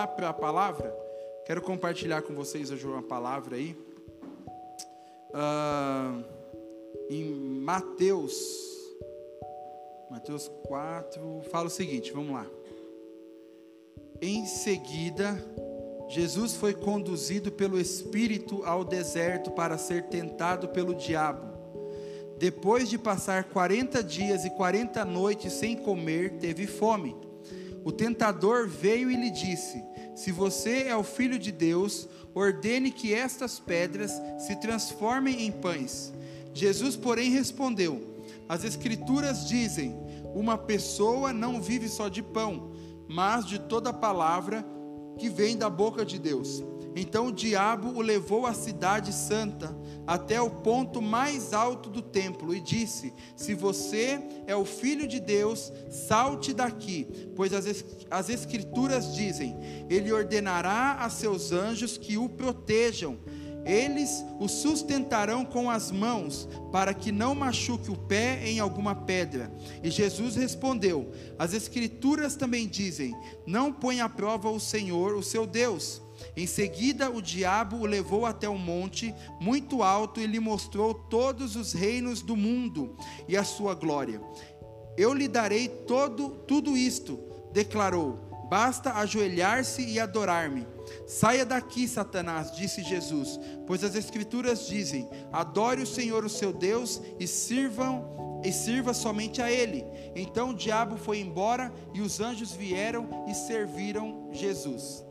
lá para a palavra? Quero compartilhar com vocês hoje uma palavra aí. Uh, em Mateus, Mateus 4, fala o seguinte, vamos lá. Em seguida, Jesus foi conduzido pelo Espírito ao deserto para ser tentado pelo diabo. Depois de passar 40 dias e 40 noites sem comer, teve fome. O tentador veio e lhe disse: Se você é o filho de Deus, ordene que estas pedras se transformem em pães. Jesus, porém, respondeu: As Escrituras dizem: Uma pessoa não vive só de pão, mas de toda palavra que vem da boca de Deus. Então o diabo o levou à cidade santa, até o ponto mais alto do templo, e disse: Se você é o filho de Deus, salte daqui, pois as, as Escrituras dizem: Ele ordenará a seus anjos que o protejam. Eles o sustentarão com as mãos, para que não machuque o pé em alguma pedra. E Jesus respondeu: As Escrituras também dizem: Não põe à prova o Senhor, o seu Deus. Em seguida, o diabo o levou até um monte muito alto e lhe mostrou todos os reinos do mundo e a sua glória. Eu lhe darei todo, tudo isto, declarou. Basta ajoelhar-se e adorar-me. Saia daqui, Satanás, disse Jesus, pois as Escrituras dizem: adore o Senhor, o seu Deus, e sirvam e sirva somente a Ele. Então o diabo foi embora e os anjos vieram e serviram Jesus.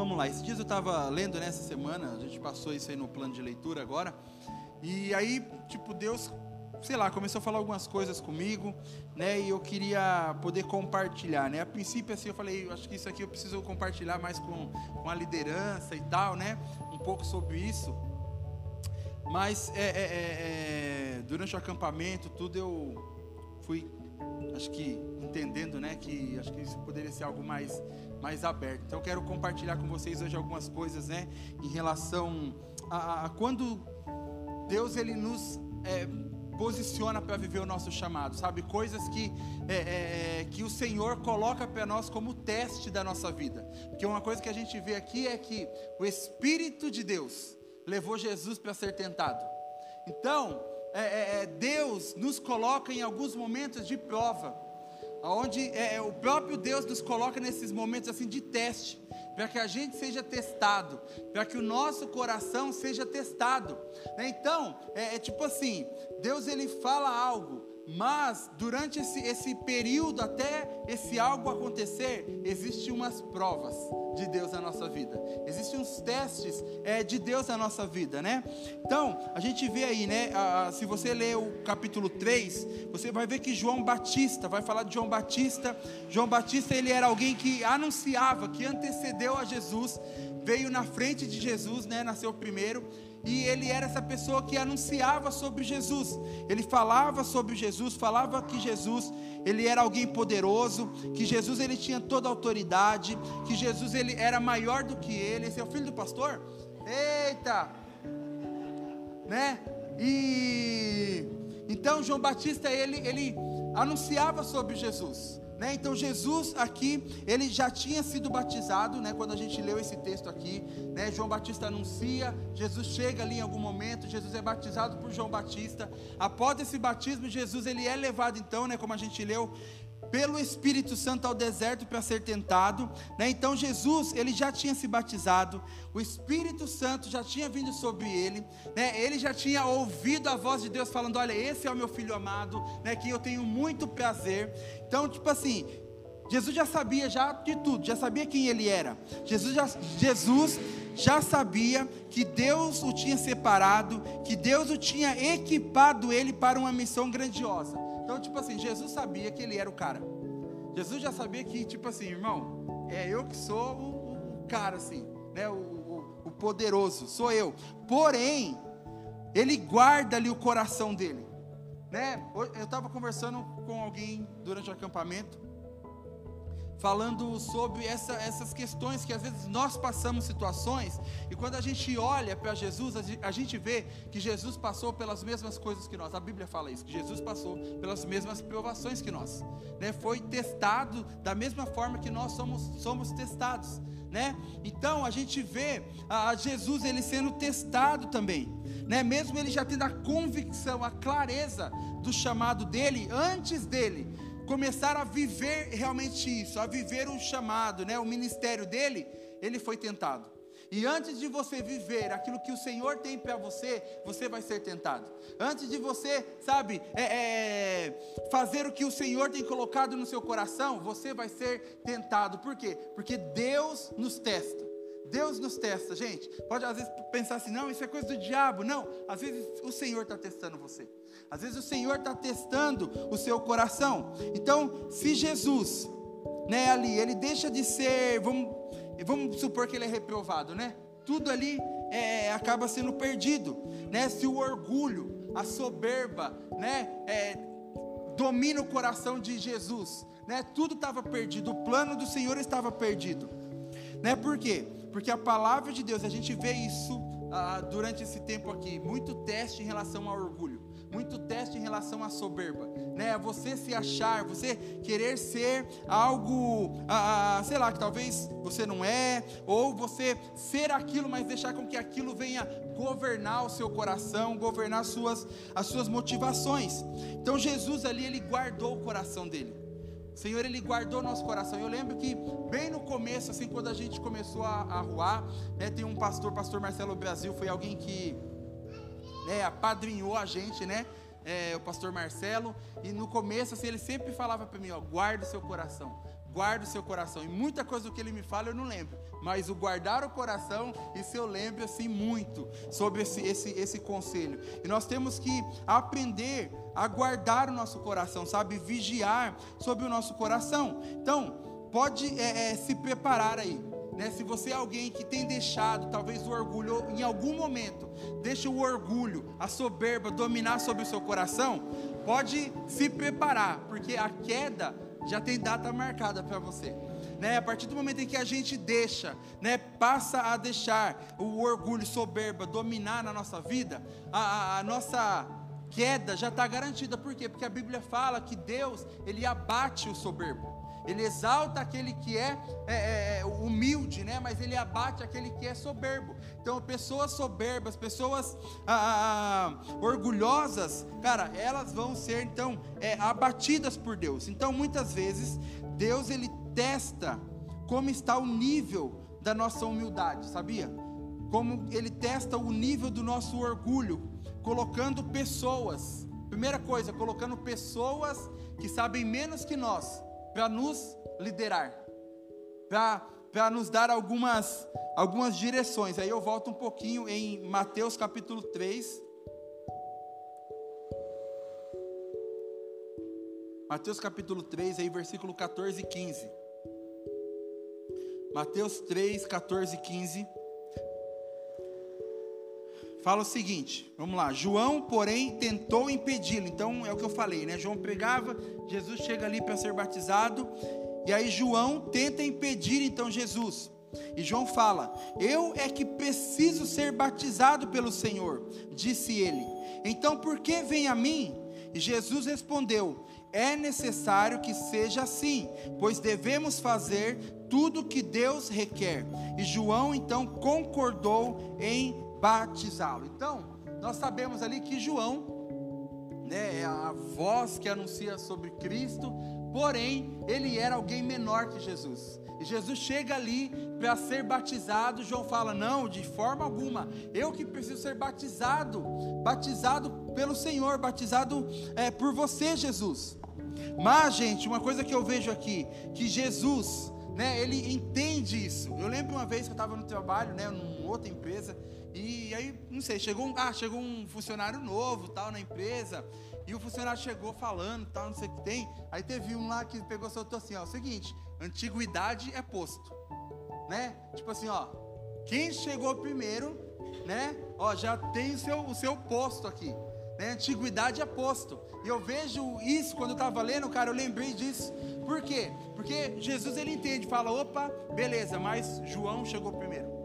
Vamos lá. Esses dias eu estava lendo nessa semana, a gente passou isso aí no plano de leitura agora. E aí, tipo, Deus, sei lá, começou a falar algumas coisas comigo, né? E eu queria poder compartilhar, né? A princípio, assim, eu falei, acho que isso aqui eu preciso compartilhar mais com, com a liderança e tal, né? Um pouco sobre isso. Mas é, é, é, é durante o acampamento, tudo eu fui, acho que entendendo, né? Que acho que isso poderia ser algo mais mais aberto. Então eu quero compartilhar com vocês hoje algumas coisas, né, em relação a, a quando Deus ele nos é, posiciona para viver o nosso chamado, sabe? Coisas que, é, é, é que o Senhor coloca para nós como teste da nossa vida. Porque uma coisa que a gente vê aqui é que o Espírito de Deus levou Jesus para ser tentado. Então, é, é, Deus nos coloca em alguns momentos de prova onde é, é, o próprio Deus nos coloca nesses momentos assim de teste, para que a gente seja testado, para que o nosso coração seja testado. Né? Então, é, é tipo assim, Deus ele fala algo, mas durante esse, esse período, até esse algo acontecer, existem umas provas de Deus na nossa vida. Existem uns testes é, de Deus na nossa vida, né? Então, a gente vê aí, né? A, se você ler o capítulo 3, você vai ver que João Batista, vai falar de João Batista. João Batista, ele era alguém que anunciava, que antecedeu a Jesus, veio na frente de Jesus, né? Nasceu primeiro e ele era essa pessoa que anunciava sobre Jesus. Ele falava sobre Jesus, falava que Jesus, ele era alguém poderoso, que Jesus ele tinha toda a autoridade, que Jesus ele era maior do que ele. Esse é o filho do pastor? Eita! Né? E então João Batista ele ele anunciava sobre Jesus. Né? Então Jesus aqui, ele já tinha sido batizado, né? quando a gente leu esse texto aqui, né? João Batista anuncia, Jesus chega ali em algum momento, Jesus é batizado por João Batista. Após esse batismo, Jesus ele é levado então, né? como a gente leu, pelo Espírito Santo ao deserto para ser tentado, né? Então Jesus, ele já tinha se batizado, o Espírito Santo já tinha vindo sobre ele, né? Ele já tinha ouvido a voz de Deus falando: "Olha, esse é o meu filho amado, né, que eu tenho muito prazer". Então, tipo assim, Jesus já sabia já de tudo, já sabia quem ele era. Jesus já, Jesus já sabia que Deus o tinha separado, que Deus o tinha equipado ele para uma missão grandiosa. Então, tipo assim, Jesus sabia que ele era o cara. Jesus já sabia que, tipo assim, irmão, é eu que sou o, o cara, assim, né? O, o, o poderoso, sou eu. Porém, ele guarda ali o coração dele, né? Eu estava conversando com alguém durante o acampamento, falando sobre essa, essas questões que às vezes nós passamos situações e quando a gente olha para Jesus, a gente vê que Jesus passou pelas mesmas coisas que nós. A Bíblia fala isso, que Jesus passou pelas mesmas provações que nós, né? Foi testado da mesma forma que nós somos, somos testados, né? Então a gente vê a Jesus ele sendo testado também, né? Mesmo ele já tendo a convicção, a clareza do chamado dele antes dele começar a viver realmente isso, a viver o chamado, né, o ministério dele, ele foi tentado. E antes de você viver aquilo que o Senhor tem para você, você vai ser tentado. Antes de você, sabe, é, é, fazer o que o Senhor tem colocado no seu coração, você vai ser tentado. Por quê? Porque Deus nos testa. Deus nos testa, gente. Pode às vezes pensar assim, não, isso é coisa do diabo. Não, às vezes o Senhor está testando você. Às vezes o Senhor está testando o seu coração. Então, se Jesus, né, ali, ele deixa de ser, vamos, vamos supor que ele é reprovado, né? Tudo ali é, acaba sendo perdido, né? Se o orgulho, a soberba, né, é, domina o coração de Jesus, né? Tudo estava perdido, o plano do Senhor estava perdido, né? Por quê? Porque a palavra de Deus, a gente vê isso ah, durante esse tempo aqui, muito teste em relação ao orgulho muito teste em relação à soberba, né? Você se achar, você querer ser algo, ah, sei lá, que talvez você não é, ou você ser aquilo, mas deixar com que aquilo venha governar o seu coração, governar as suas, as suas motivações. Então Jesus ali, ele guardou o coração dele. Senhor, Ele guardou nosso coração. Eu lembro que bem no começo, assim, quando a gente começou a, a ruar, né, tem um pastor, pastor Marcelo Brasil, foi alguém que né, apadrinhou a gente, né? É, o pastor Marcelo, e no começo assim, ele sempre falava para mim, ó, guarda o seu coração, guarda o seu coração. E muita coisa do que ele me fala eu não lembro, mas o guardar o coração, isso eu lembro assim muito sobre esse, esse, esse conselho. E nós temos que aprender a guardar o nosso coração, sabe? Vigiar sobre o nosso coração. Então, pode é, é, se preparar aí né? Se você é alguém que tem deixado talvez o orgulho, em algum momento, deixa o orgulho, a soberba dominar sobre o seu coração, pode se preparar, porque a queda já tem data marcada para você. Né, a partir do momento em que a gente deixa, né, passa a deixar o orgulho soberba dominar na nossa vida, a, a, a nossa queda já está garantida. Por quê? Porque a Bíblia fala que Deus ele abate o soberbo. Ele exalta aquele que é, é, é, é, humilde, né? mas ele abate aquele que é soberbo. Então, pessoas soberbas, pessoas ah, ah, orgulhosas, cara, elas vão ser então é, abatidas por Deus. Então, muitas vezes, Deus ele testa como está o nível da nossa humildade, sabia? Como ele testa o nível do nosso orgulho, colocando pessoas. Primeira coisa, colocando pessoas que sabem menos que nós para nos liderar, para nos dar algumas, algumas direções. Aí eu volto um pouquinho em Mateus capítulo 3. Mateus capítulo 3, aí versículo 14 e 15. Mateus 3, 14 e 15. Fala o seguinte, vamos lá. João, porém, tentou impedi-lo. Então é o que eu falei, né? João pregava, Jesus chega ali para ser batizado, e aí João tenta impedir então Jesus. E João fala: Eu é que preciso ser batizado pelo Senhor, disse ele. Então por que vem a mim? E Jesus respondeu: É necessário que seja assim, pois devemos fazer tudo o que Deus requer. E João então concordou em batizá-lo. Então, nós sabemos ali que João, né, é a voz que anuncia sobre Cristo, porém, ele era alguém menor que Jesus. E Jesus chega ali para ser batizado. João fala: Não, de forma alguma, eu que preciso ser batizado, batizado pelo Senhor, batizado é, por você, Jesus. Mas, gente, uma coisa que eu vejo aqui, que Jesus, né, ele entende isso. Eu lembro uma vez que eu estava no trabalho, né, numa outra empresa, e aí, não sei, chegou um, ah, chegou um funcionário novo, tal, na empresa, e o funcionário chegou falando, tal, não sei o que tem. Aí teve um lá que pegou e soltou assim, ó, o seguinte, antiguidade é posto, né? Tipo assim, ó, quem chegou primeiro, né? Ó, já tem o seu, o seu posto aqui. né? Antiguidade é posto. E eu vejo isso quando eu estava lendo, cara, eu lembrei disso. Por quê? Porque Jesus ele entende, fala, opa, beleza, mas João chegou primeiro.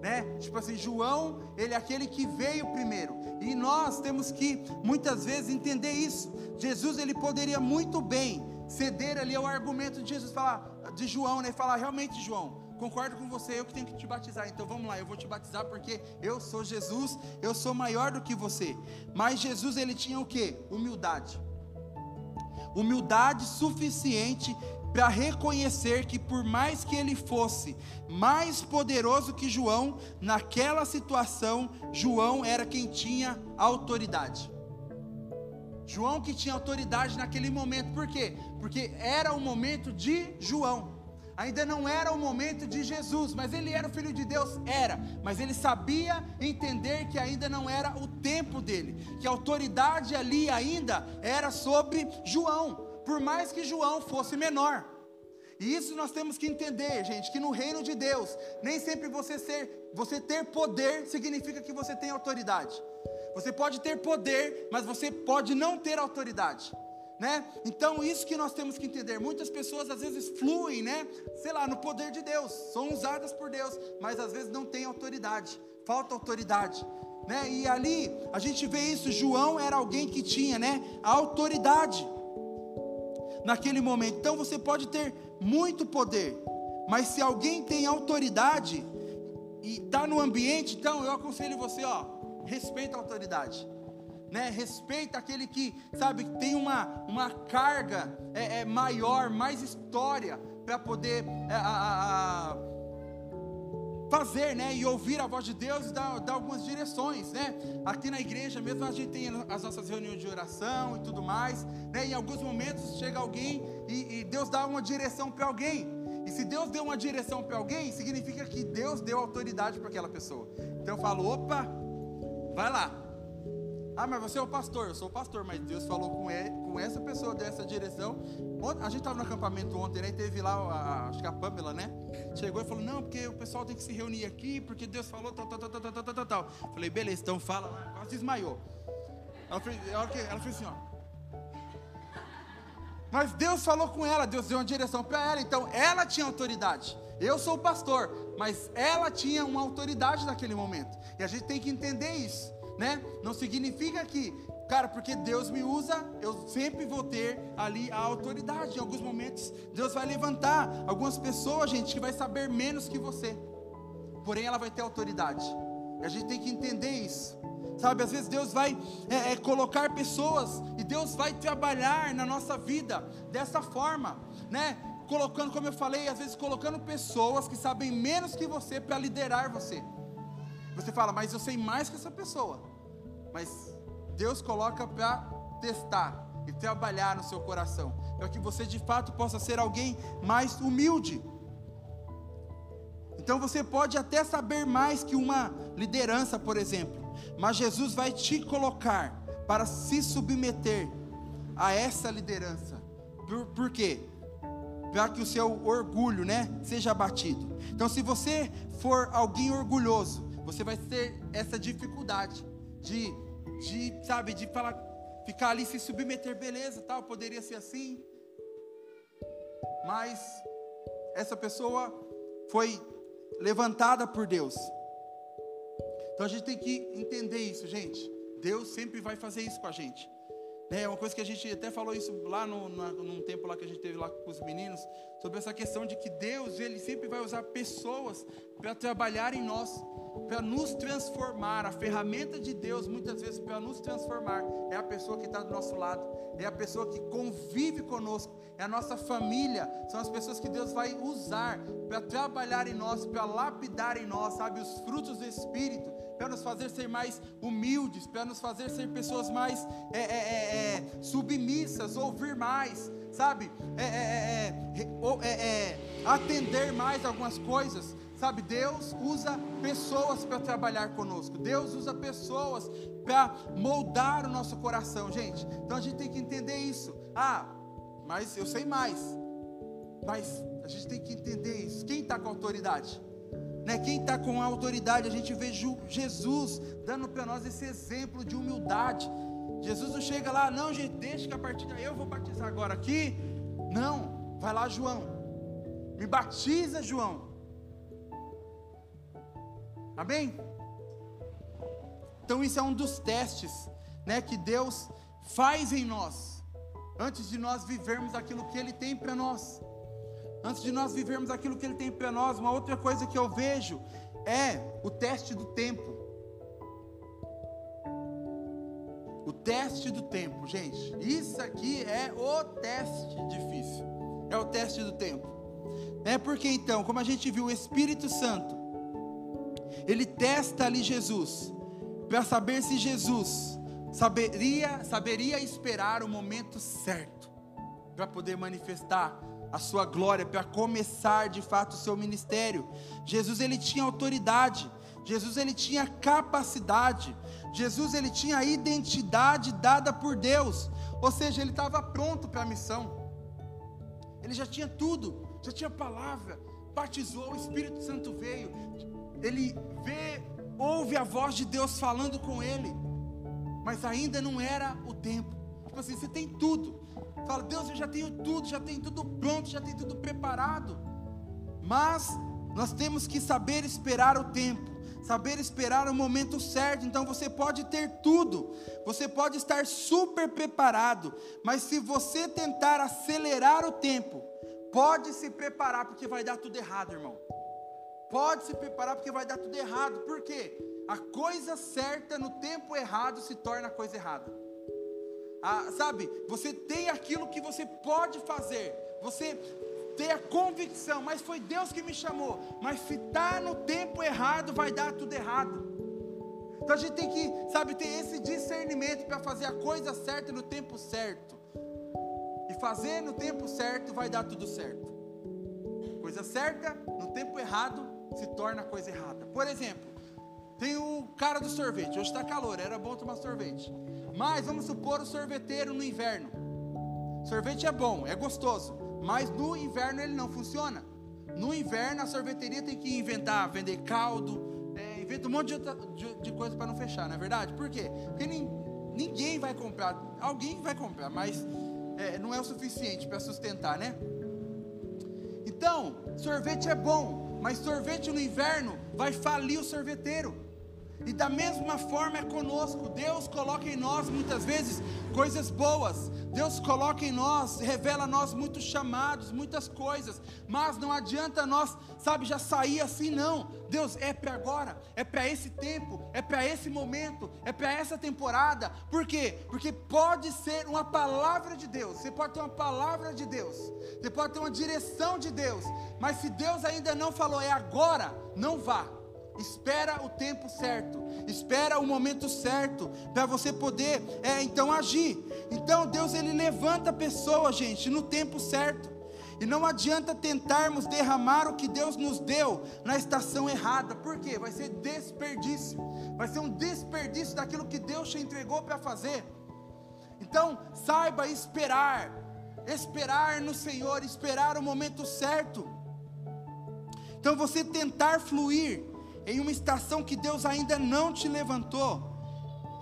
Né? Tipo assim, João, ele é aquele que veio primeiro. E nós temos que muitas vezes entender isso. Jesus ele poderia muito bem ceder ali ao argumento de Jesus, falar de João, né? Falar realmente, João, concordo com você, eu que tenho que te batizar. Então vamos lá, eu vou te batizar porque eu sou Jesus, eu sou maior do que você. Mas Jesus ele tinha o que? Humildade. Humildade suficiente para reconhecer que por mais que ele fosse mais poderoso que João, naquela situação João era quem tinha autoridade. João que tinha autoridade naquele momento, por quê? Porque era o momento de João. Ainda não era o momento de Jesus, mas ele era o filho de Deus? Era, mas ele sabia entender que ainda não era o tempo dele, que a autoridade ali ainda era sobre João, por mais que João fosse menor. E isso nós temos que entender, gente, que no reino de Deus, nem sempre você ser, você ter poder significa que você tem autoridade. Você pode ter poder, mas você pode não ter autoridade né? Então, isso que nós temos que entender. Muitas pessoas às vezes fluem, né? Sei lá, no poder de Deus, são usadas por Deus, mas às vezes não têm autoridade, falta autoridade. Né? E ali a gente vê isso. João era alguém que tinha, né, a autoridade naquele momento. Então você pode ter muito poder, mas se alguém tem autoridade e está no ambiente, então eu aconselho você, ó, respeita a autoridade né? Respeita aquele que, sabe, tem uma, uma carga é, é maior, mais história para poder é, a, a, fazer, né? E ouvir a voz de Deus e dar, dar algumas direções, né? Aqui na igreja mesmo a gente tem as nossas reuniões de oração e tudo mais, né? Em alguns momentos chega alguém e, e Deus dá uma direção para alguém. E se Deus deu uma direção para alguém, significa que Deus deu autoridade para aquela pessoa. Então eu falo, opa, vai lá, ah, mas você é o pastor. Eu sou o pastor, mas Deus falou com, ele, com essa pessoa dessa direção. A gente estava no acampamento ontem, né? teve lá, a, acho que a Pamela, né? Chegou e falou: Não, porque o pessoal tem que se reunir aqui, porque Deus falou tal, tal, tal, tal, tal, tal, tal. Falei: Beleza, então fala lá. Quase desmaiou. Ela fez, ela, ela fez assim, ó. Mas Deus falou com ela, Deus deu uma direção para ela, então ela tinha autoridade. Eu sou o pastor, mas ela tinha uma autoridade naquele momento. E a gente tem que entender isso né? Não significa que, cara, porque Deus me usa, eu sempre vou ter ali a autoridade. Em alguns momentos, Deus vai levantar algumas pessoas, gente, que vai saber menos que você, porém ela vai ter autoridade. E a gente tem que entender isso. Sabe, às vezes Deus vai é, é, colocar pessoas e Deus vai trabalhar na nossa vida dessa forma, né? Colocando, como eu falei, às vezes colocando pessoas que sabem menos que você para liderar você. Você fala, mas eu sei mais que essa pessoa. Mas Deus coloca para testar e trabalhar no seu coração, para que você de fato possa ser alguém mais humilde. Então você pode até saber mais que uma liderança, por exemplo, mas Jesus vai te colocar para se submeter a essa liderança. Por, por quê? Para que o seu orgulho, né, seja abatido. Então, se você for alguém orgulhoso, você vai ter essa dificuldade de, de sabe, de falar, ficar ali se submeter, beleza, tal, poderia ser assim. Mas essa pessoa foi levantada por Deus. Então a gente tem que entender isso, gente. Deus sempre vai fazer isso com a gente. É uma coisa que a gente até falou isso lá no, na, num tempo lá que a gente teve lá com os meninos, sobre essa questão de que Deus, Ele sempre vai usar pessoas para trabalhar em nós para nos transformar. A ferramenta de Deus, muitas vezes, para nos transformar, é a pessoa que está do nosso lado, é a pessoa que convive conosco, é a nossa família, são as pessoas que Deus vai usar para trabalhar em nós, para lapidar em nós, sabe, os frutos do Espírito, para nos fazer ser mais humildes, para nos fazer ser pessoas mais é, é, é, é submissas, ouvir mais, sabe, é, é, atender mais algumas coisas. Sabe, Deus usa pessoas para trabalhar conosco. Deus usa pessoas para moldar o nosso coração, gente. Então a gente tem que entender isso. Ah, mas eu sei mais. Mas a gente tem que entender isso. Quem está com autoridade? Né? Quem está com autoridade? A gente vê Jesus dando para nós esse exemplo de humildade. Jesus não chega lá, não, gente, deixa que a partir daí eu vou batizar agora aqui. Não, vai lá, João. Me batiza, João. Amém? Então isso é um dos testes, né, que Deus faz em nós, antes de nós vivermos aquilo que Ele tem para nós. Antes de nós vivermos aquilo que Ele tem para nós, uma outra coisa que eu vejo é o teste do tempo. O teste do tempo, gente. Isso aqui é o teste difícil. É o teste do tempo. É porque então, como a gente viu, o Espírito Santo, ele testa ali Jesus, para saber se Jesus saberia, saberia esperar o momento certo, para poder manifestar a sua glória, para começar de fato o seu ministério. Jesus ele tinha autoridade, Jesus ele tinha capacidade, Jesus ele tinha a identidade dada por Deus, ou seja, ele estava pronto para a missão. Ele já tinha tudo, já tinha palavra, batizou, o Espírito Santo veio. Ele vê, ouve a voz de Deus falando com ele, mas ainda não era o tempo. Tipo assim, você tem tudo. Fala, Deus, eu já tenho tudo, já tenho tudo pronto, já tenho tudo preparado. Mas nós temos que saber esperar o tempo saber esperar o momento certo. Então você pode ter tudo, você pode estar super preparado, mas se você tentar acelerar o tempo, pode se preparar porque vai dar tudo errado, irmão. Pode se preparar porque vai dar tudo errado. Por quê? A coisa certa no tempo errado se torna coisa errada. Ah, sabe, você tem aquilo que você pode fazer, você ter a convicção, mas foi Deus que me chamou. Mas se está no tempo errado, vai dar tudo errado. Então a gente tem que, sabe, ter esse discernimento para fazer a coisa certa no tempo certo. E fazer no tempo certo vai dar tudo certo. Coisa certa, no tempo errado, se torna coisa errada. Por exemplo, tem o cara do sorvete. Hoje está calor, era bom tomar sorvete. Mas vamos supor o sorveteiro no inverno. Sorvete é bom, é gostoso. Mas no inverno ele não funciona. No inverno a sorveteria tem que inventar, vender caldo, é, inventa um monte de, outra, de, de coisa para não fechar, não é verdade? Por quê? Porque ninguém vai comprar, alguém vai comprar, mas é, não é o suficiente para sustentar, né? Então, sorvete é bom, mas sorvete no inverno vai falir o sorveteiro. E da mesma forma é conosco. Deus coloca em nós muitas vezes coisas boas. Deus coloca em nós, revela a nós muitos chamados, muitas coisas. Mas não adianta nós, sabe, já sair assim, não. Deus é para agora, é para esse tempo, é para esse momento, é para essa temporada. Por quê? Porque pode ser uma palavra de Deus. Você pode ter uma palavra de Deus. Você pode ter uma direção de Deus. Mas se Deus ainda não falou, é agora, não vá espera o tempo certo, espera o momento certo para você poder é, então agir. Então Deus ele levanta a pessoa, gente, no tempo certo. E não adianta tentarmos derramar o que Deus nos deu na estação errada, porque vai ser desperdício, vai ser um desperdício daquilo que Deus te entregou para fazer. Então, saiba esperar, esperar no Senhor, esperar o momento certo. Então, você tentar fluir em uma estação que Deus ainda não te levantou,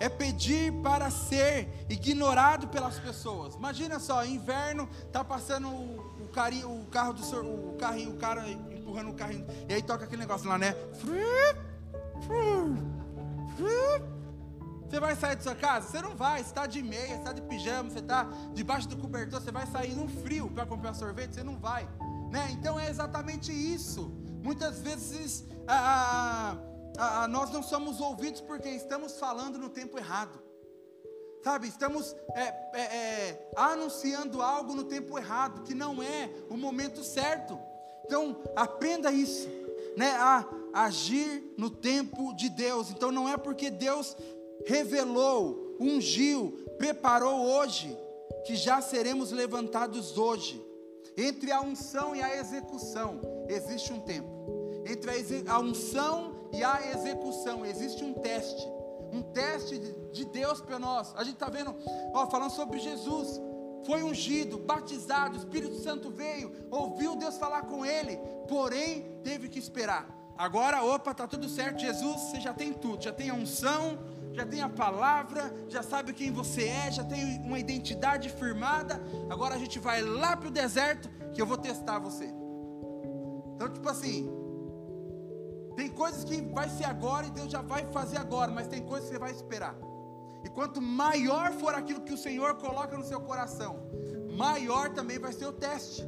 é pedir para ser ignorado pelas pessoas. Imagina só, inverno, tá passando o, o, carinho, o carro do o carrinho, o cara empurrando o carrinho, e aí toca aquele negócio lá, né? Você vai sair de sua casa? Você não vai, você está de meia, você está de pijama, você está debaixo do cobertor, você vai sair no frio para comprar sorvete? Você não vai. Né? Então é exatamente isso. Muitas vezes nós não somos ouvidos porque estamos falando no tempo errado. Sabe, estamos é, é, é, anunciando algo no tempo errado, que não é o momento certo. Então, aprenda isso, né? A agir no tempo de Deus. Então, não é porque Deus revelou, ungiu, preparou hoje, que já seremos levantados hoje. Entre a unção e a execução existe um tempo. Entre a unção e a execução existe um teste. Um teste de Deus para nós. A gente está vendo, ó, falando sobre Jesus. Foi ungido, batizado, o Espírito Santo veio, ouviu Deus falar com ele, porém teve que esperar. Agora, opa, tá tudo certo. Jesus, você já tem tudo, já tem a unção, já tem a palavra, já sabe quem você é, já tem uma identidade firmada. Agora a gente vai lá para o deserto que eu vou testar você. Então, tipo assim, tem coisas que vai ser agora e Deus já vai fazer agora, mas tem coisas que você vai esperar. E quanto maior for aquilo que o Senhor coloca no seu coração, maior também vai ser o teste,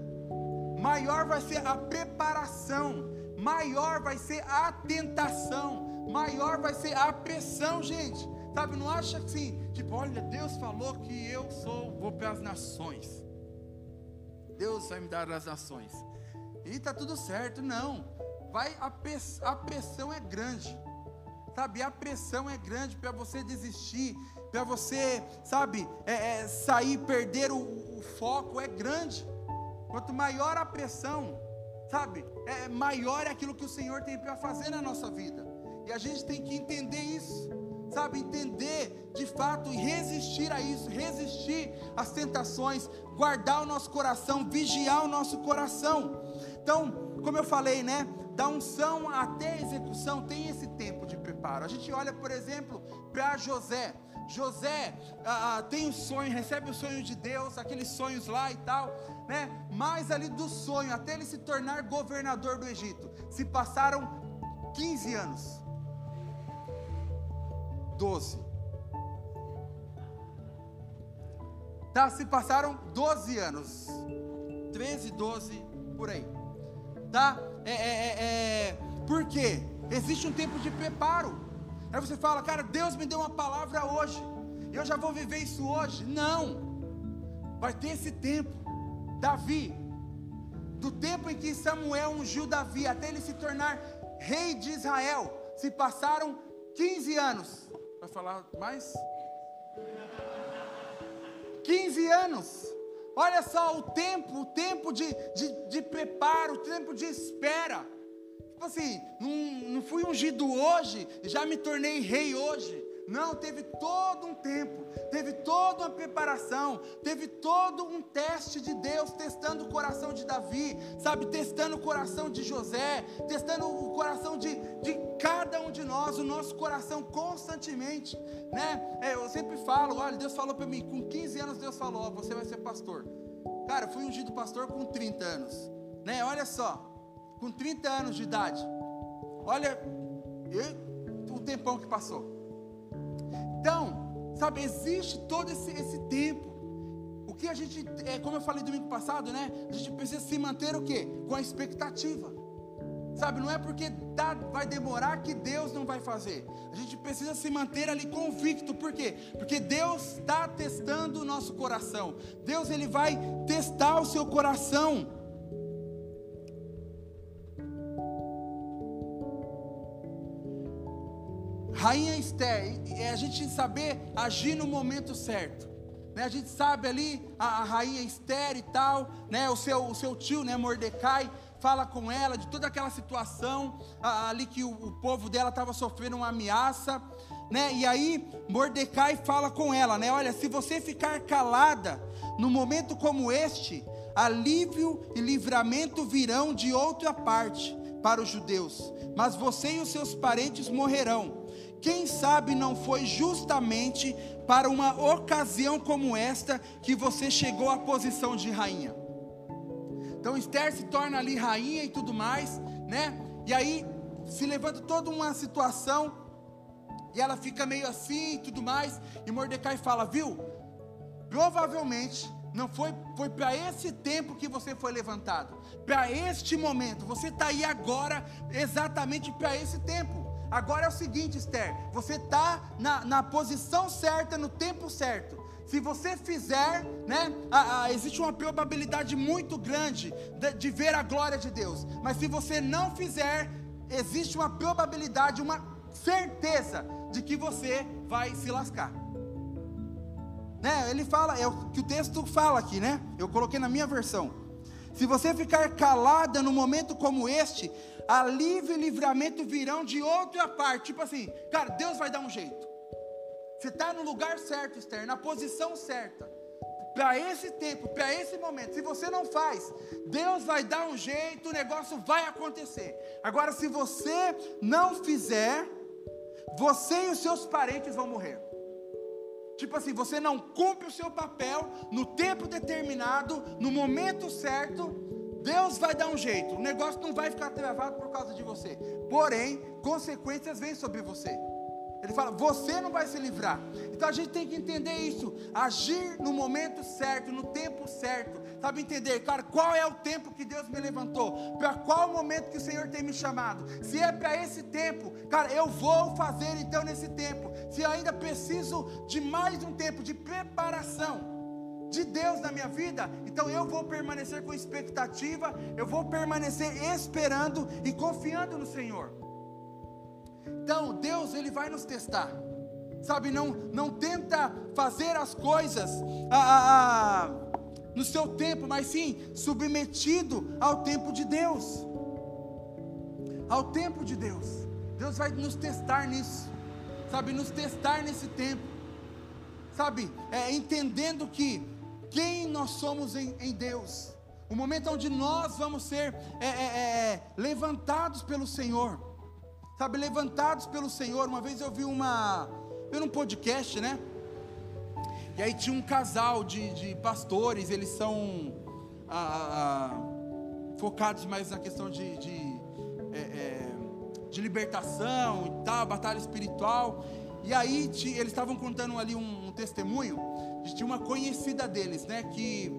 maior vai ser a preparação, maior vai ser a tentação, maior vai ser a pressão, gente. Sabe, não acha assim, tipo, olha, Deus falou que eu sou, vou para as nações. Deus vai me dar as nações. E tá tudo certo, não. Vai a, a pressão é grande. Sabe, a pressão é grande para você desistir, para você, sabe, é, é, sair, perder o, o, foco, é grande. Quanto maior a pressão, sabe, é, maior é aquilo que o Senhor tem para fazer na nossa vida. E a gente tem que entender isso, sabe, entender de fato e resistir a isso, resistir às tentações, guardar o nosso coração, vigiar o nosso coração. Então, como eu falei, né, da unção até a execução tem esse tempo de preparo. A gente olha, por exemplo, para José. José ah, ah, tem um sonho, recebe o sonho de Deus, aqueles sonhos lá e tal, né? Mas ali do sonho até ele se tornar governador do Egito, se passaram 15 anos. 12. Tá, se passaram 12 anos. 13, 12 por aí. Tá? É, é, é, é, por quê? Existe um tempo de preparo. Aí você fala, cara, Deus me deu uma palavra hoje. Eu já vou viver isso hoje. Não. Vai ter esse tempo. Davi, do tempo em que Samuel ungiu Davi até ele se tornar rei de Israel, se passaram 15 anos. Vai falar mais? 15 anos. Olha só o tempo, o tempo de, de, de preparo, o tempo de espera. Tipo assim, não, não fui ungido hoje, já me tornei rei hoje. Não, teve todo um tempo, teve toda uma preparação, teve todo um teste de Deus, testando o coração de Davi, sabe, testando o coração de José, testando o coração de, de cada um de nós, o nosso coração constantemente, né? É, eu sempre falo, olha, Deus falou para mim, com 15 anos Deus falou, ó, você vai ser pastor. Cara, eu fui ungido pastor com 30 anos, né? Olha só, com 30 anos de idade, olha eu, o tempão que passou. Então, sabe, existe todo esse, esse tempo. O que a gente, é, como eu falei domingo passado, né? A gente precisa se manter o quê? Com a expectativa. Sabe, não é porque tá, vai demorar que Deus não vai fazer. A gente precisa se manter ali convicto. Por quê? Porque Deus está testando o nosso coração. Deus ele vai testar o seu coração. Rainha Esther, é a gente saber agir no momento certo. Né? A gente sabe ali a, a, rainha Esther e tal, né? o, seu, o seu tio, né? Mordecai, fala com ela de toda aquela situação a, ali que o, o povo dela estava sofrendo uma ameaça. Né? E aí Mordecai fala com ela, né? Olha, se você ficar calada no momento como este, alívio e livramento virão de outra parte para os judeus, mas você e os seus parentes morrerão. Quem sabe não foi justamente para uma ocasião como esta que você chegou à posição de rainha. Então Esther se torna ali rainha e tudo mais, né? E aí se levanta toda uma situação e ela fica meio assim e tudo mais, e Mordecai fala, viu? Provavelmente não foi, foi para esse tempo que você foi levantado, para este momento. Você está aí agora, exatamente para esse tempo. Agora é o seguinte, Esther: você está na, na posição certa, no tempo certo. Se você fizer, né, a, a, existe uma probabilidade muito grande de, de ver a glória de Deus. Mas se você não fizer, existe uma probabilidade, uma certeza de que você vai se lascar. Né? Ele fala, é o que o texto fala aqui, né? Eu coloquei na minha versão. Se você ficar calada no momento como este, alívio e livramento virão de outra parte. Tipo assim, cara, Deus vai dar um jeito. Você está no lugar certo, Esther, na posição certa. Para esse tempo, para esse momento. Se você não faz, Deus vai dar um jeito, o negócio vai acontecer. Agora, se você não fizer, você e os seus parentes vão morrer. Tipo assim, você não cumpre o seu papel no tempo determinado, no momento certo, Deus vai dar um jeito. O negócio não vai ficar travado por causa de você. Porém, consequências vêm sobre você. Ele fala: você não vai se livrar. Então a gente tem que entender isso. Agir no momento certo, no tempo certo. Sabe entender, cara, qual é o tempo que Deus me levantou? Para qual momento que o Senhor tem me chamado? Se é para esse tempo, cara, eu vou fazer então nesse tempo. Se ainda preciso de mais um tempo de preparação de Deus na minha vida, então eu vou permanecer com expectativa, eu vou permanecer esperando e confiando no Senhor. Então, Deus ele vai nos testar. Sabe, não, não tenta fazer as coisas a, a, a, no seu tempo, mas sim submetido ao tempo de Deus. Ao tempo de Deus. Deus vai nos testar nisso. Sabe, nos testar nesse tempo. Sabe, é, entendendo que quem nós somos em, em Deus. O momento onde nós vamos ser é, é, é, levantados pelo Senhor sabe, levantados pelo Senhor. Uma vez eu vi uma, vi um podcast, né? E aí tinha um casal de, de pastores, eles são ah, ah, focados mais na questão de, de, é, é, de libertação e tal, batalha espiritual. E aí eles estavam contando ali um, um testemunho tinha uma conhecida deles, né? Que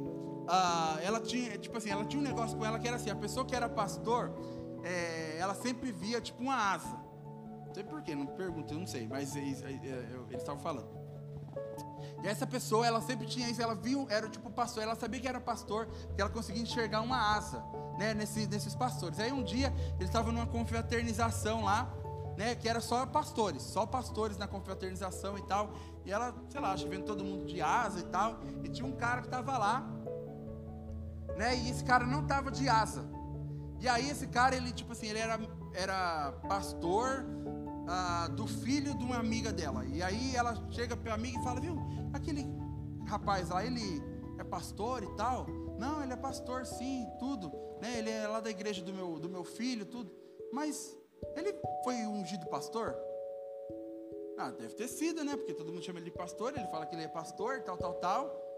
ah, ela tinha, tipo assim, ela tinha um negócio com ela que era assim, a pessoa que era pastor, é, ela sempre via tipo uma asa. Não sei porquê, não pergunto, não sei, mas eles estavam falando. E essa pessoa, ela sempre tinha isso, ela viu, era tipo pastor, ela sabia que era pastor, que ela conseguia enxergar uma asa, né, nesses, nesses pastores. Aí um dia, eles estavam numa confraternização lá, né, que era só pastores, só pastores na confraternização e tal. E ela, sei lá, acho que vendo todo mundo de asa e tal, e tinha um cara que estava lá, né, e esse cara não estava de asa. E aí esse cara, ele tipo assim, ele era, era pastor ah, do filho de uma amiga dela. E aí ela chega para a amiga e fala, viu, aquele rapaz lá, ele é pastor e tal? Não, ele é pastor sim, tudo. Né? Ele é lá da igreja do meu, do meu filho, tudo. Mas ele foi ungido pastor? Ah, deve ter sido, né? Porque todo mundo chama ele de pastor, ele fala que ele é pastor, tal, tal, tal.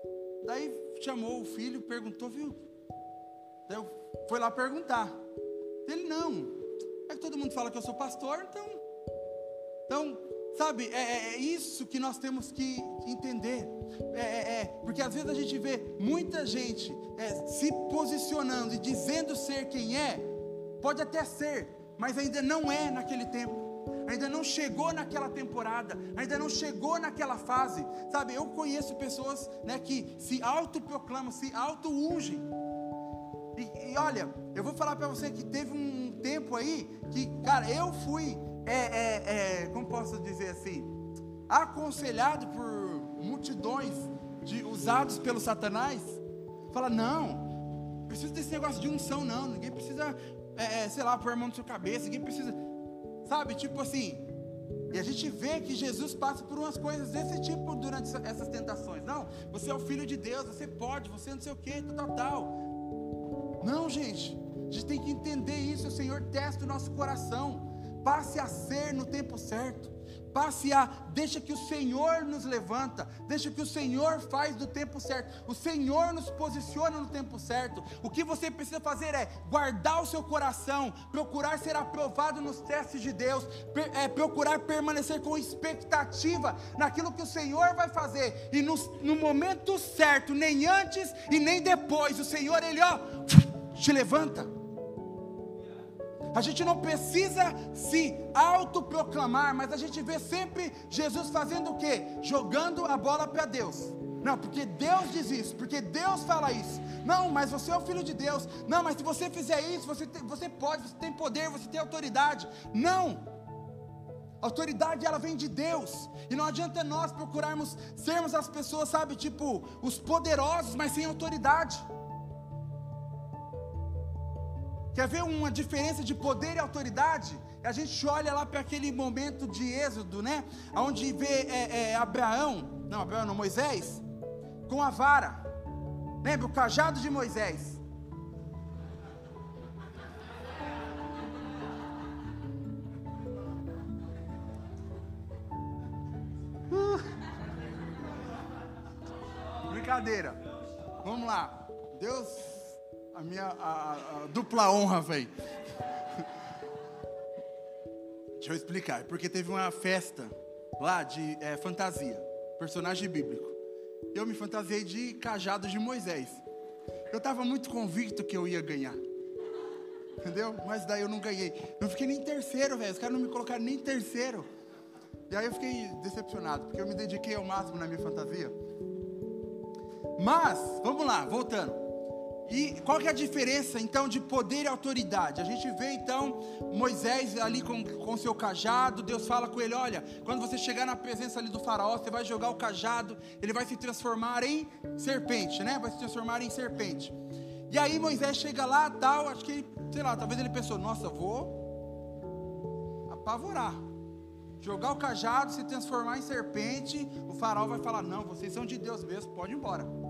Daí chamou o filho, perguntou, viu? Daí foi lá perguntar. Ele não. É que todo mundo fala que eu sou pastor, então. Então, sabe, é, é, é isso que nós temos que entender. É, é, é, porque às vezes a gente vê muita gente é, se posicionando e dizendo ser quem é, pode até ser, mas ainda não é naquele tempo ainda não chegou naquela temporada, ainda não chegou naquela fase, sabe? Eu conheço pessoas né, que se autoproclamam, se auto-ungem, e, e olha, eu vou falar para você que teve um tempo aí que, cara, eu fui, é, é, é, como posso dizer assim, aconselhado por multidões de, usados pelo Satanás. Fala, não, precisa desse negócio de unção, não. Ninguém precisa, é, é, sei lá, pôr a mão na sua cabeça. Ninguém precisa, sabe, tipo assim. E a gente vê que Jesus passa por umas coisas desse tipo durante essas tentações. Não, você é o filho de Deus, você pode, você não sei o que, tal, tal, tal. Não, gente. A gente tem que entender isso. O Senhor testa o nosso coração. Passe a ser no tempo certo. Passe a, deixa que o Senhor nos levanta, deixa que o Senhor faz do tempo certo, o Senhor nos posiciona no tempo certo. O que você precisa fazer é guardar o seu coração, procurar ser aprovado nos testes de Deus, é, procurar permanecer com expectativa naquilo que o Senhor vai fazer, e no, no momento certo, nem antes e nem depois, o Senhor, Ele ó te levanta. A gente não precisa se autoproclamar, mas a gente vê sempre Jesus fazendo o quê? Jogando a bola para Deus. Não, porque Deus diz isso, porque Deus fala isso. Não, mas você é o filho de Deus. Não, mas se você fizer isso, você, tem, você pode, você tem poder, você tem autoridade. Não. A autoridade ela vem de Deus. E não adianta nós procurarmos sermos as pessoas, sabe, tipo, os poderosos, mas sem autoridade. Quer ver uma diferença de poder e autoridade? A gente olha lá para aquele momento de Êxodo, né? Onde vê é, é, Abraão, não, Abraão não, Moisés, com a vara. Lembra o cajado de Moisés? Uh. Brincadeira. Vamos lá. Deus a minha a, a dupla honra, velho. Deixa eu explicar. Porque teve uma festa lá de é, fantasia, personagem bíblico. Eu me fantasiei de cajado de Moisés. Eu estava muito convicto que eu ia ganhar. Entendeu? Mas daí eu não ganhei. Não fiquei nem terceiro, velho. Os caras não me colocaram nem terceiro. E aí eu fiquei decepcionado, porque eu me dediquei ao máximo na minha fantasia. Mas, vamos lá, voltando. E qual que é a diferença então de poder e autoridade? A gente vê então Moisés ali com, com seu cajado, Deus fala com ele: olha, quando você chegar na presença ali do faraó, você vai jogar o cajado, ele vai se transformar em serpente, né? Vai se transformar em serpente. E aí Moisés chega lá, tal, acho que, sei lá, talvez ele pensou: nossa, vou apavorar. Jogar o cajado, se transformar em serpente, o faraó vai falar: não, vocês são de Deus mesmo, pode ir embora.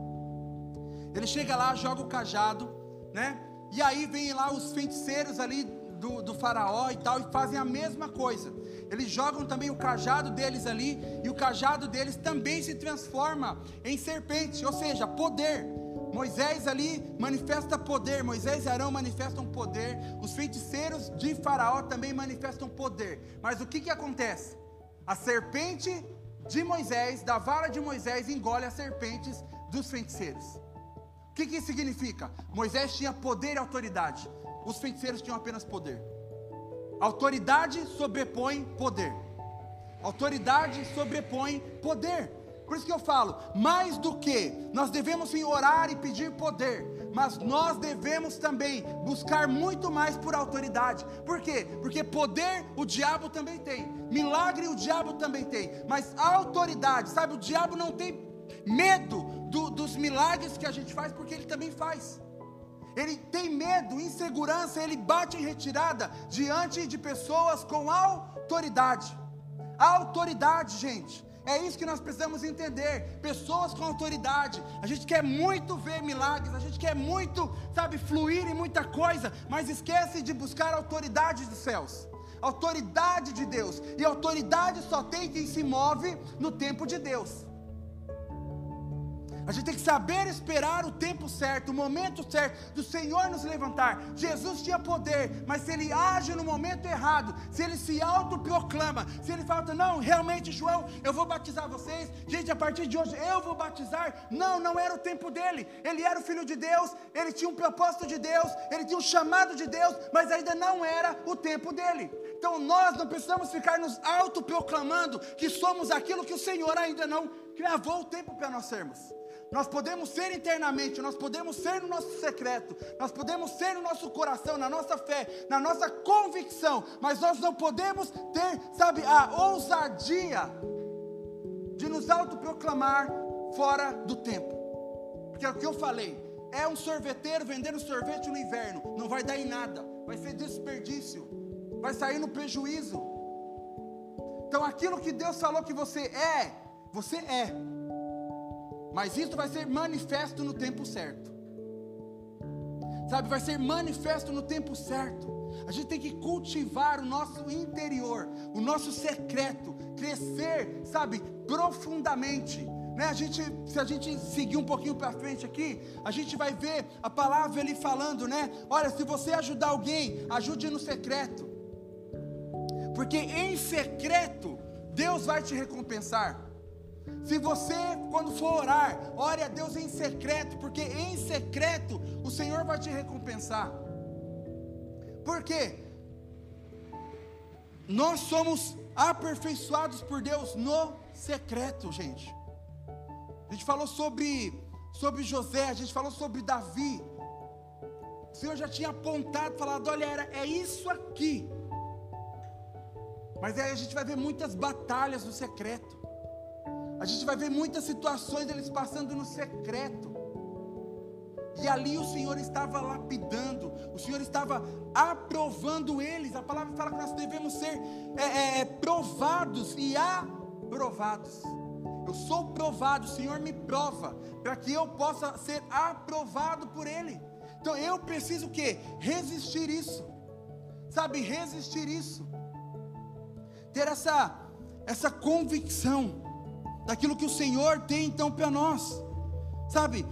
Ele chega lá, joga o cajado, né? E aí vem lá os feiticeiros ali do, do, faraó e tal, e fazem a mesma coisa. Eles jogam também o cajado deles ali, e o cajado deles também se transforma em serpente, ou seja, poder. Moisés ali manifesta poder, Moisés e Arão manifestam poder, os feiticeiros de Faraó também manifestam poder. Mas o que, que acontece? A serpente de Moisés, da vara de Moisés, engole as serpentes dos feiticeiros. O que, que isso significa? Moisés tinha poder e autoridade, os feiticeiros tinham apenas poder. Autoridade sobrepõe poder. Autoridade sobrepõe poder. Por isso que eu falo, mais do que nós devemos sim orar e pedir poder, mas nós devemos também buscar muito mais por autoridade. Por quê? Porque poder o diabo também tem, milagre o diabo também tem, mas autoridade, sabe, o diabo não tem medo do, dos milagres que a gente faz, porque ele também faz. Ele tem medo, insegurança, ele bate em retirada diante de pessoas com autoridade. Autoridade, gente. É isso que nós precisamos entender. Pessoas com autoridade. A gente quer muito ver milagres, a gente quer muito, sabe, fluir em muita coisa, mas esquece de buscar autoridade dos céus. Autoridade de Deus. E autoridade só tem quem se move no tempo de Deus. A gente tem que saber esperar o tempo certo, o momento certo do Senhor nos levantar. Jesus tinha poder, mas se ele age no momento errado, se ele se autoproclama, se ele fala, não, realmente, João, eu vou batizar vocês, gente, a partir de hoje eu vou batizar. Não, não era o tempo dele. Ele era o filho de Deus, ele tinha um propósito de Deus, ele tinha um chamado de Deus, mas ainda não era o tempo dele. Então nós não precisamos ficar nos autoproclamando que somos aquilo que o Senhor ainda não cravou o tempo para nós sermos. Nós podemos ser internamente, nós podemos ser no nosso secreto, nós podemos ser no nosso coração, na nossa fé, na nossa convicção, mas nós não podemos ter, sabe, a ousadia de nos autoproclamar fora do tempo. Porque é o que eu falei, é um sorveteiro vendendo sorvete no inverno, não vai dar em nada, vai ser desperdício, vai sair no prejuízo. Então aquilo que Deus falou que você é, você é. Mas isso vai ser manifesto no tempo certo. Sabe, vai ser manifesto no tempo certo. A gente tem que cultivar o nosso interior, o nosso secreto, crescer, sabe, profundamente. Né? A gente, se a gente seguir um pouquinho para frente aqui, a gente vai ver a palavra ali falando, né? Olha, se você ajudar alguém, ajude no secreto. Porque em secreto Deus vai te recompensar. Se você, quando for orar, ore a Deus em secreto, porque em secreto o Senhor vai te recompensar. Por quê? Nós somos aperfeiçoados por Deus no secreto, gente. A gente falou sobre, sobre José, a gente falou sobre Davi. O Senhor já tinha apontado, falado: olha, era, é isso aqui. Mas aí a gente vai ver muitas batalhas no secreto. A gente vai ver muitas situações eles passando no secreto. E ali o Senhor estava lapidando, o Senhor estava aprovando eles. A palavra fala que nós devemos ser é, é, é provados e aprovados. Eu sou provado, o Senhor me prova, para que eu possa ser aprovado por Ele. Então eu preciso o quê? Resistir isso. Sabe, resistir isso. Ter essa, essa convicção daquilo que o Senhor tem então para nós. Sabe,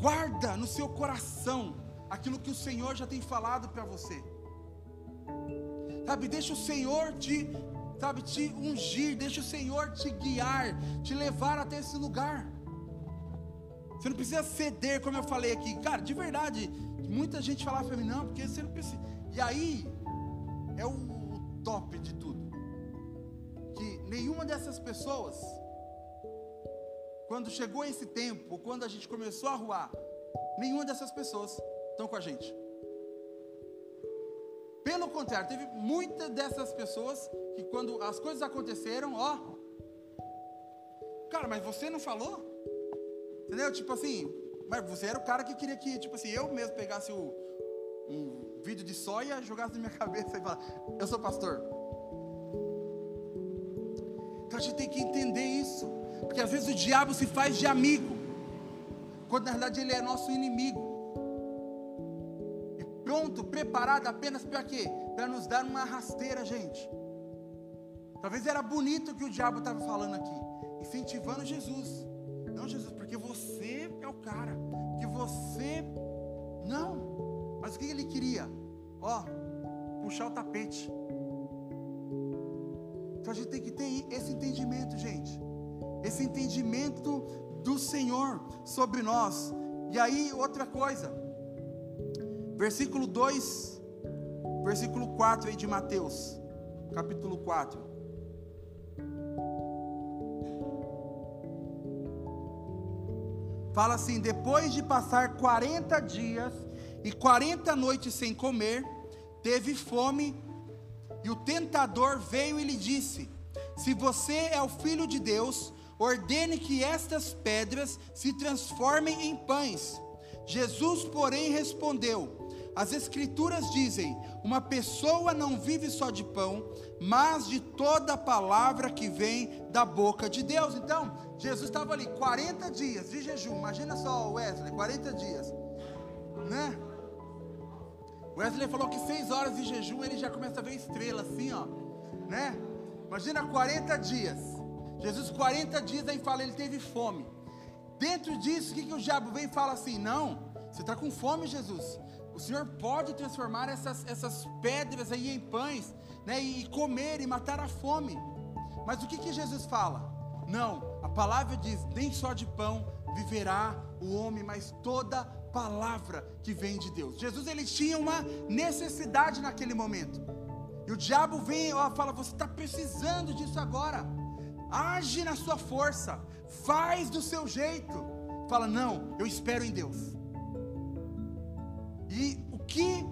guarda no seu coração aquilo que o Senhor já tem falado para você. Sabe, deixa o Senhor te, sabe, te ungir, deixa o Senhor te guiar, te levar até esse lugar. Você não precisa ceder, como eu falei aqui. Cara, de verdade, muita gente falava para mim, não, porque você não precisa. E aí, é o, o top de tudo. Que nenhuma dessas pessoas, quando chegou esse tempo, quando a gente começou a ruar, nenhuma dessas pessoas estão com a gente. Pelo contrário, teve muitas dessas pessoas que quando as coisas aconteceram, ó, cara, mas você não falou? Entendeu? Tipo assim, mas você era o cara que queria que, tipo assim, eu mesmo pegasse o, um vídeo de soia, jogasse na minha cabeça e falasse, eu sou pastor. Então a gente tem que entender isso, porque às vezes o diabo se faz de amigo, quando na verdade ele é nosso inimigo pronto, preparado apenas para quê? Para nos dar uma rasteira, gente. Talvez era bonito o que o diabo estava falando aqui, incentivando Jesus. Não, Jesus, porque você é o cara, que você. Não, mas o que ele queria? Ó, puxar o tapete. Então a gente tem que ter esse entendimento, gente. Esse entendimento do Senhor sobre nós. E aí, outra coisa, Versículo 2, versículo 4 aí de Mateus, capítulo 4. Fala assim: depois de passar 40 dias e 40 noites sem comer, teve fome, e o tentador veio e lhe disse: Se você é o filho de Deus, ordene que estas pedras se transformem em pães. Jesus, porém, respondeu: as Escrituras dizem: uma pessoa não vive só de pão, mas de toda palavra que vem da boca de Deus. Então, Jesus estava ali 40 dias de jejum. Imagina só, Wesley, 40 dias, né? Wesley falou que seis horas de jejum ele já começa a ver estrela assim, ó, né? Imagina 40 dias. Jesus 40 dias aí fala, ele teve fome. Dentro disso, o que, que o diabo vem e fala assim? Não, você está com fome, Jesus. O Senhor pode transformar essas, essas pedras aí em pães, né? E, comer e matar a fome. Mas o que, que Jesus fala? Não, a palavra diz: nem só de pão viverá o homem, mas toda palavra que vem de Deus. Jesus ele tinha uma necessidade naquele momento. E o diabo vem e fala: você está precisando disso agora. Age na sua força, faz do seu jeito. Fala, não, eu espero em Deus. E o que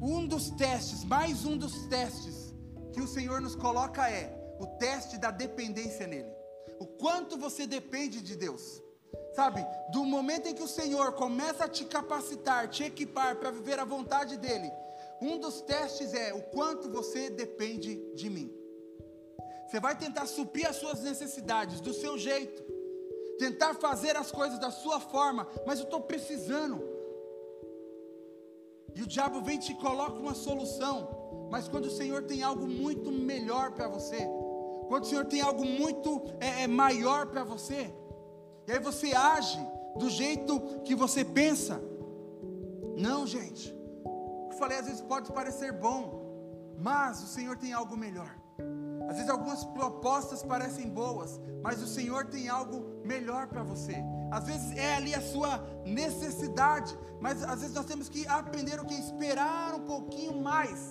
um dos testes, mais um dos testes que o Senhor nos coloca é o teste da dependência nele. O quanto você depende de Deus. Sabe, do momento em que o Senhor começa a te capacitar, te equipar para viver a vontade dele, um dos testes é o quanto você depende de mim. Você vai tentar suprir as suas necessidades do seu jeito, tentar fazer as coisas da sua forma, mas eu estou precisando. E o diabo vem e te coloca uma solução. Mas quando o Senhor tem algo muito melhor para você, quando o Senhor tem algo muito é, é maior para você, e aí você age do jeito que você pensa. Não, gente. Eu falei, às vezes pode parecer bom, mas o Senhor tem algo melhor. Às vezes algumas propostas parecem boas, mas o Senhor tem algo melhor para você. Às vezes é ali a sua necessidade, mas às vezes nós temos que aprender o que esperar um pouquinho mais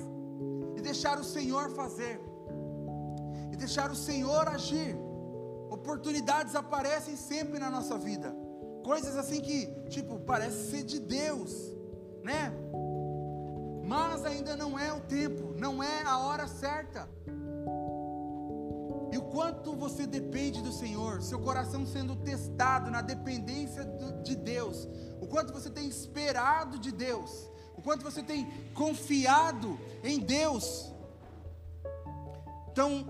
e deixar o Senhor fazer. E deixar o Senhor agir. Oportunidades aparecem sempre na nossa vida. Coisas assim que, tipo, parece ser de Deus, né? Mas ainda não é o tempo, não é a hora certa e o quanto você depende do Senhor, seu coração sendo testado na dependência de Deus, o quanto você tem esperado de Deus, o quanto você tem confiado em Deus. Então,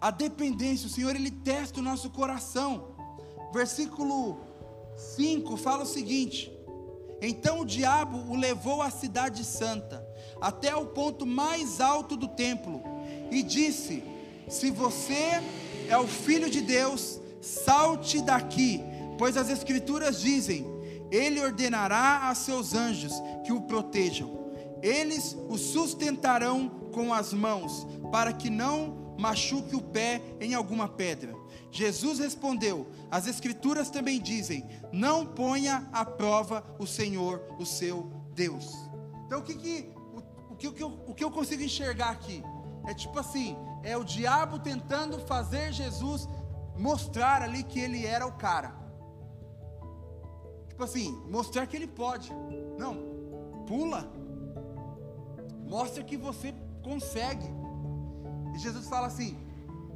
a dependência, o Senhor ele testa o nosso coração. Versículo 5 fala o seguinte: Então o diabo o levou à cidade santa, até o ponto mais alto do templo, e disse: se você é o filho de Deus, salte daqui, Pois as Escrituras dizem: Ele ordenará a seus anjos que o protejam, eles o sustentarão com as mãos, para que não machuque o pé em alguma pedra. Jesus respondeu: As Escrituras também dizem: Não ponha à prova o Senhor, o seu Deus. Então, o que, que, o, o, que, o, que eu, o que eu consigo enxergar aqui? É tipo assim: é o diabo tentando fazer Jesus mostrar ali que ele era o cara. Tipo assim, mostrar que ele pode. Não, pula. Mostra que você consegue. E Jesus fala assim: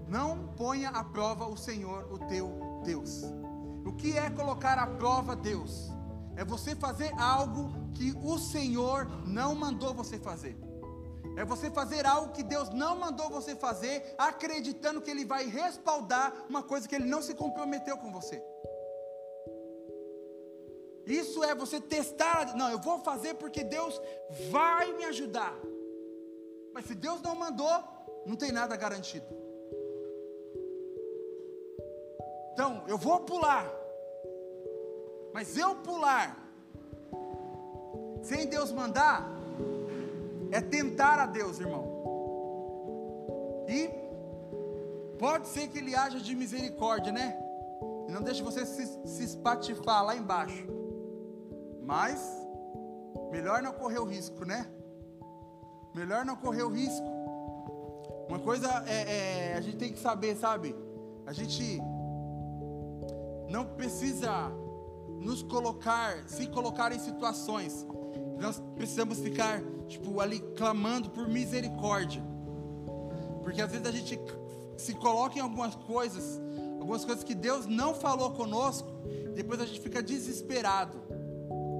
não ponha à prova o Senhor, o teu Deus. O que é colocar à prova Deus? É você fazer algo que o Senhor não mandou você fazer. É você fazer algo que Deus não mandou você fazer, acreditando que Ele vai respaldar uma coisa que Ele não se comprometeu com você. Isso é você testar. Não, eu vou fazer porque Deus vai me ajudar. Mas se Deus não mandou, não tem nada garantido. Então, eu vou pular. Mas eu pular, sem Deus mandar, é tentar a Deus, irmão. E pode ser que Ele haja de misericórdia, né? Não deixe você se, se espatifar lá embaixo. Mas, melhor não correr o risco, né? Melhor não correr o risco. Uma coisa é, é, a gente tem que saber, sabe? A gente não precisa nos colocar, se colocar em situações. Nós precisamos ficar tipo, ali clamando por misericórdia. Porque às vezes a gente se coloca em algumas coisas, algumas coisas que Deus não falou conosco, depois a gente fica desesperado,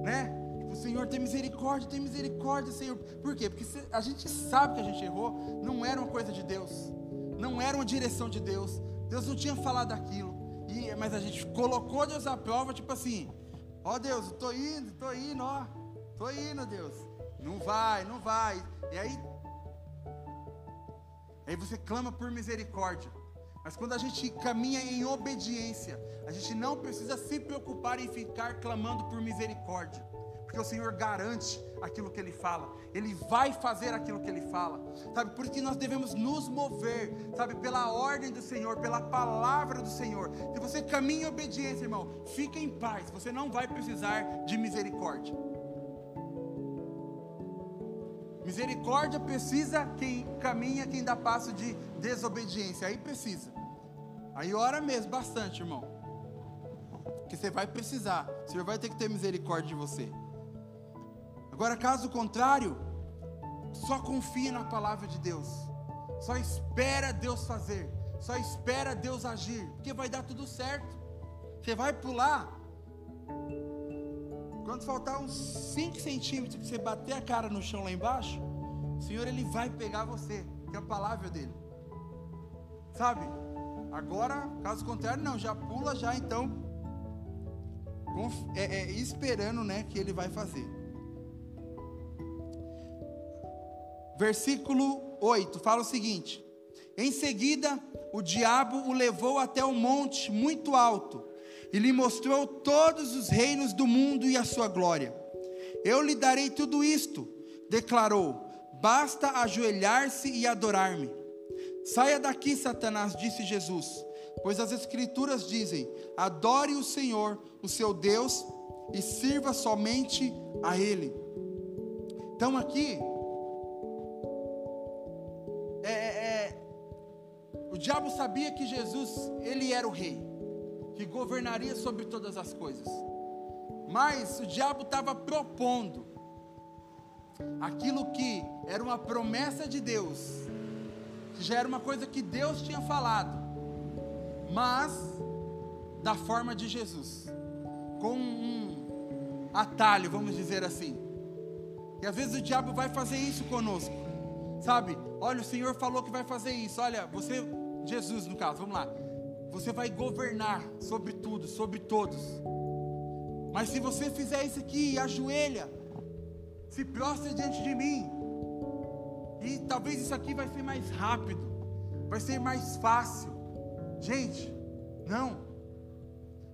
né? O Senhor tem misericórdia, tem misericórdia, Senhor. Por quê? Porque a gente sabe que a gente errou, não era uma coisa de Deus, não era uma direção de Deus, Deus não tinha falado aquilo, e, mas a gente colocou Deus à prova, tipo assim: ó oh, Deus, estou indo, estou indo, ó, estou indo, Deus. Não vai, não vai. E aí, aí você clama por misericórdia. Mas quando a gente caminha em obediência, a gente não precisa se preocupar em ficar clamando por misericórdia. Porque o Senhor garante aquilo que Ele fala, Ele vai fazer aquilo que Ele fala, sabe? Por isso que nós devemos nos mover, sabe? Pela ordem do Senhor, pela palavra do Senhor. Se você caminha em obediência, irmão, fique em paz, você não vai precisar de misericórdia. Misericórdia precisa quem caminha, quem dá passo de desobediência. Aí precisa. Aí ora mesmo bastante, irmão. Que você vai precisar. O Senhor vai ter que ter misericórdia de você. Agora, caso contrário, só confia na palavra de Deus. Só espera Deus fazer. Só espera Deus agir. Porque vai dar tudo certo. Você vai pular. Quando faltar uns 5 centímetros para você bater a cara no chão lá embaixo, o Senhor ele vai pegar você, que é a palavra dele. Sabe? Agora, caso contrário, não, já pula já então, é, é, esperando, né, que ele vai fazer. Versículo 8 fala o seguinte: Em seguida, o diabo o levou até um monte muito alto e lhe mostrou todos os reinos do mundo e a sua glória. Eu lhe darei tudo isto, declarou. Basta ajoelhar-se e adorar-me. Saia daqui, Satanás, disse Jesus, pois as Escrituras dizem: adore o Senhor, o seu Deus, e sirva somente a Ele. Então aqui, é, é, é o diabo sabia que Jesus, ele era o rei que governaria sobre todas as coisas. Mas o diabo estava propondo aquilo que era uma promessa de Deus, que já era uma coisa que Deus tinha falado, mas da forma de Jesus, com um atalho, vamos dizer assim. E às vezes o diabo vai fazer isso conosco, sabe? Olha, o Senhor falou que vai fazer isso. Olha, você, Jesus no caso, vamos lá. Você vai governar sobre tudo, sobre todos. Mas se você fizer isso aqui, ajoelha, se prostra diante de mim. E talvez isso aqui vai ser mais rápido, vai ser mais fácil. Gente, não.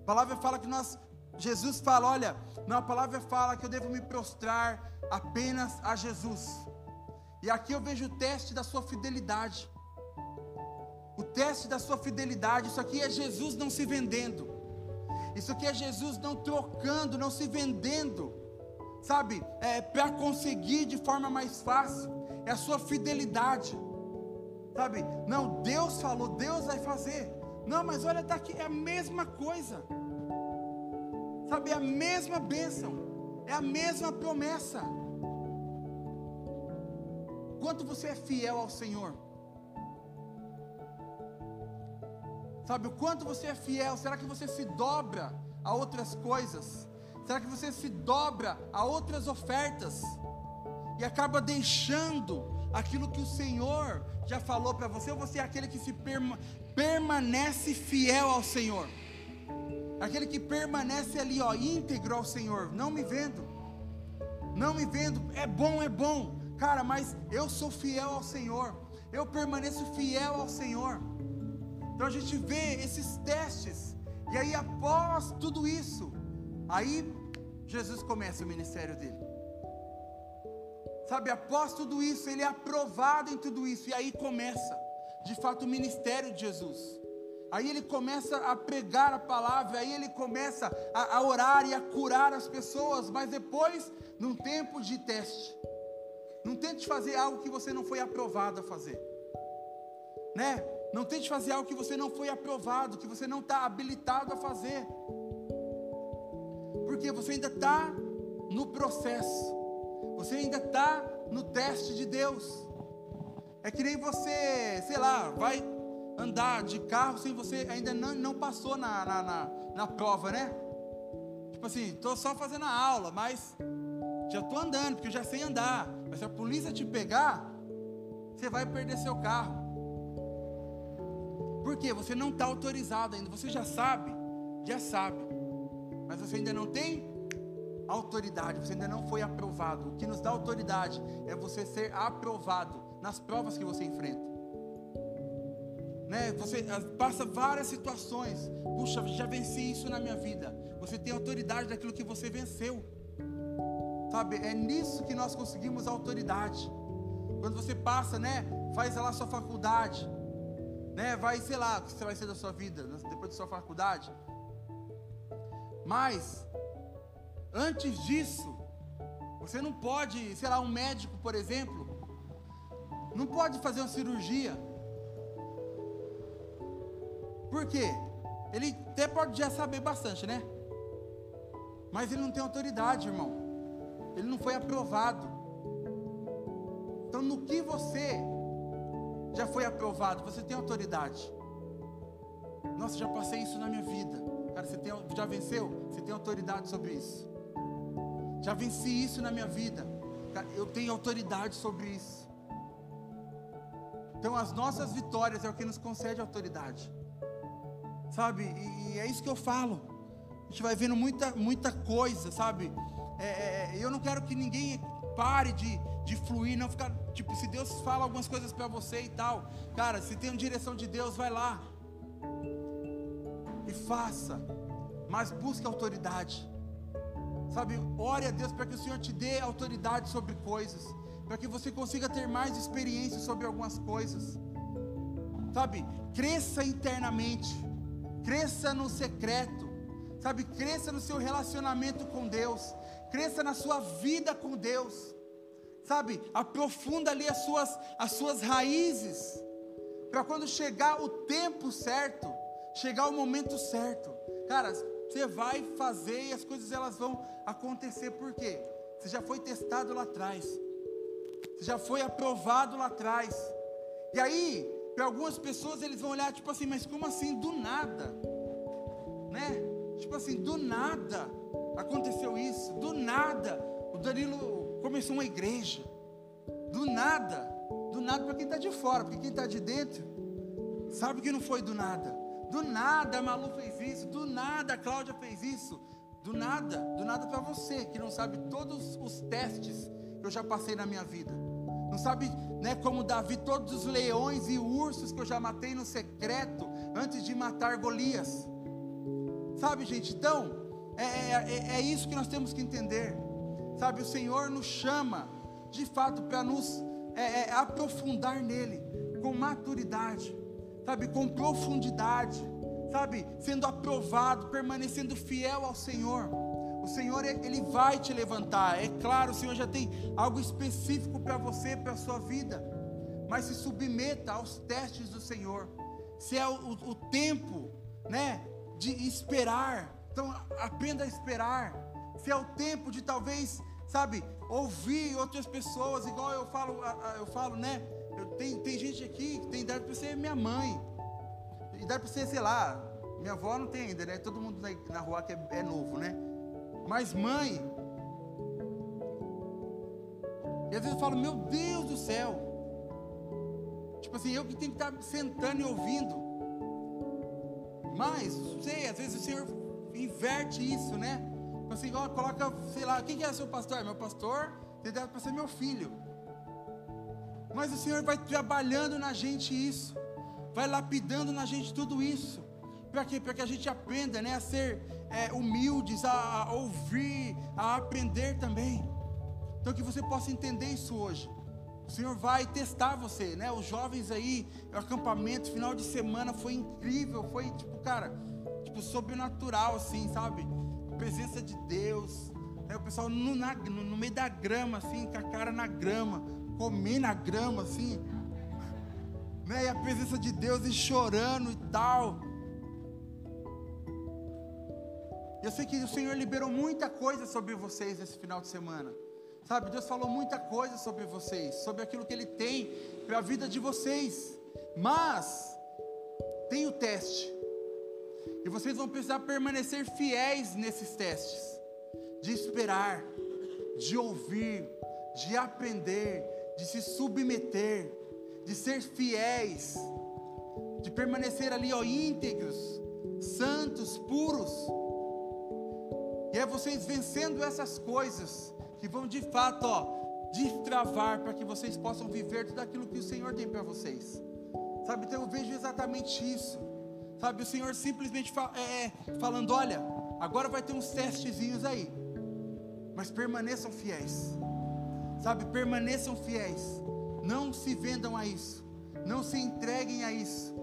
A palavra fala que nós, Jesus fala, olha, não, a palavra fala que eu devo me prostrar apenas a Jesus. E aqui eu vejo o teste da sua fidelidade. O teste da sua fidelidade, isso aqui é Jesus não se vendendo. Isso aqui é Jesus não trocando, não se vendendo, sabe? É, para conseguir de forma mais fácil. É a sua fidelidade, sabe? Não, Deus falou, Deus vai fazer. Não, mas olha, está aqui, é a mesma coisa, sabe? É a mesma bênção, é a mesma promessa. Quanto você é fiel ao Senhor? Sabe o quanto você é fiel? Será que você se dobra a outras coisas? Será que você se dobra a outras ofertas? E acaba deixando aquilo que o Senhor já falou para você? Ou você é aquele que se perma, permanece fiel ao Senhor? Aquele que permanece ali, ó, íntegro ao Senhor, não me vendo, não me vendo, é bom, é bom, cara, mas eu sou fiel ao Senhor, eu permaneço fiel ao Senhor. Então a gente vê esses testes. E aí, após tudo isso, aí Jesus começa o ministério dele. Sabe, após tudo isso, ele é aprovado em tudo isso. E aí começa, de fato, o ministério de Jesus. Aí ele começa a pregar a palavra, aí ele começa a, a orar e a curar as pessoas, mas depois, num tempo de teste. Não tente fazer algo que você não foi aprovado a fazer. Né? Não tente fazer algo que você não foi aprovado, que você não está habilitado a fazer. Porque você ainda está no processo. Você ainda está no teste de Deus. É que nem você, sei lá, vai andar de carro sem você ainda não, não passou na, na, na, na prova, né? Tipo assim, estou só fazendo a aula, mas já estou andando, porque eu já sei andar. Mas se a polícia te pegar, você vai perder seu carro. Por quê? Você não está autorizado ainda. Você já sabe, já sabe. Mas você ainda não tem autoridade, você ainda não foi aprovado. O que nos dá autoridade é você ser aprovado nas provas que você enfrenta. Né? Você ah, passa várias situações. Puxa, já venci isso na minha vida. Você tem autoridade daquilo que você venceu. Sabe? É nisso que nós conseguimos autoridade. Quando você passa, né? Faz lá sua faculdade né? Vai, sei lá, o que você vai ser da sua vida depois da sua faculdade. Mas antes disso, você não pode, sei lá, um médico, por exemplo, não pode fazer uma cirurgia. Por quê? Ele até pode já saber bastante, né? Mas ele não tem autoridade, irmão. Ele não foi aprovado. Então, no que você já foi aprovado, você tem autoridade. Nossa, já passei isso na minha vida. Cara, você tem, já venceu? Você tem autoridade sobre isso. Já venci isso na minha vida. Cara, eu tenho autoridade sobre isso. Então, as nossas vitórias é o que nos concede autoridade. Sabe? E, e é isso que eu falo. A gente vai vendo muita, muita coisa, sabe? É, é, eu não quero que ninguém pare de, de fluir, não ficar, tipo, se Deus fala algumas coisas para você e tal, cara, se tem uma direção de Deus, vai lá e faça, mas busque autoridade, sabe? Ore a Deus para que o Senhor te dê autoridade sobre coisas, para que você consiga ter mais experiência sobre algumas coisas, sabe? Cresça internamente, cresça no secreto, sabe? Cresça no seu relacionamento com Deus, cresça na sua vida com Deus sabe, aprofunda ali as suas, as suas raízes, para quando chegar o tempo certo, chegar o momento certo, cara, você vai fazer e as coisas elas vão acontecer, por quê? Você já foi testado lá atrás, você já foi aprovado lá atrás, e aí, para algumas pessoas eles vão olhar tipo assim, mas como assim, do nada, né? Tipo assim, do nada aconteceu isso, do nada, o Danilo começou uma igreja. Do nada. Do nada para quem está de fora, porque quem está de dentro sabe que não foi do nada. Do nada a Malu fez isso, do nada a Cláudia fez isso. Do nada, do nada para você que não sabe todos os testes que eu já passei na minha vida. Não sabe, né, como Davi, todos os leões e ursos que eu já matei no secreto antes de matar Golias. Sabe, gente? Então, é, é, é, é isso que nós temos que entender. Sabe, o Senhor nos chama, de fato, para nos é, é, aprofundar nele, com maturidade, sabe, com profundidade, sabe, sendo aprovado, permanecendo fiel ao Senhor. O Senhor, Ele vai te levantar. É claro, o Senhor já tem algo específico para você, para a sua vida. Mas se submeta aos testes do Senhor. Se é o, o tempo, né, de esperar, então aprenda a esperar. Se é o tempo de talvez, sabe, ouvir outras pessoas, igual eu falo, eu falo, né? Eu, tem, tem gente aqui que tem idade para ser minha mãe, idade para ser, sei lá, minha avó não tem ainda, né? Todo mundo na, na rua que é, é novo, né? Mas mãe, e às vezes eu falo, meu Deus do céu, tipo assim, eu que tenho que estar sentando e ouvindo, mas, sei, às vezes o Senhor inverte isso, né? Tipo assim, coloca, sei lá, quem que é seu pastor? Meu pastor, ele deve para ser meu filho. Mas o Senhor vai trabalhando na gente isso, vai lapidando na gente tudo isso. Para quê? Para que a gente aprenda né, a ser é, humildes, a, a ouvir, a aprender também. Então que você possa entender isso hoje. O Senhor vai testar você, né? Os jovens aí, o acampamento, final de semana foi incrível, foi tipo, cara, tipo sobrenatural assim, sabe? A presença de Deus, né? o pessoal no, na, no, no, meio da grama, assim, com a cara na grama, comer na grama, assim, né? E a presença de Deus e chorando e tal. Eu sei que o Senhor liberou muita coisa sobre vocês esse final de semana. Sabe, Deus falou muita coisa sobre vocês, sobre aquilo que Ele tem para a vida de vocês. Mas tem o teste. E vocês vão precisar permanecer fiéis nesses testes. De esperar, de ouvir, de aprender, de se submeter, de ser fiéis, de permanecer ali, ó, íntegros, santos, puros. E é vocês vencendo essas coisas que vão de fato, ó, destravar para que vocês possam viver tudo aquilo que o Senhor tem para vocês. Sabe, então eu vejo exatamente isso. Sabe, o Senhor simplesmente é, é, falando: olha, agora vai ter uns testezinhos aí, mas permaneçam fiéis. Sabe, permaneçam fiéis. Não se vendam a isso. Não se entreguem a isso.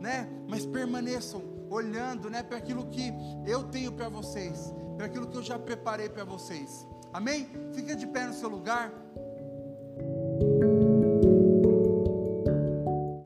Né? Mas permaneçam olhando, né, para aquilo que eu tenho para vocês, para aquilo que eu já preparei para vocês. Amém? Fica de pé no seu lugar.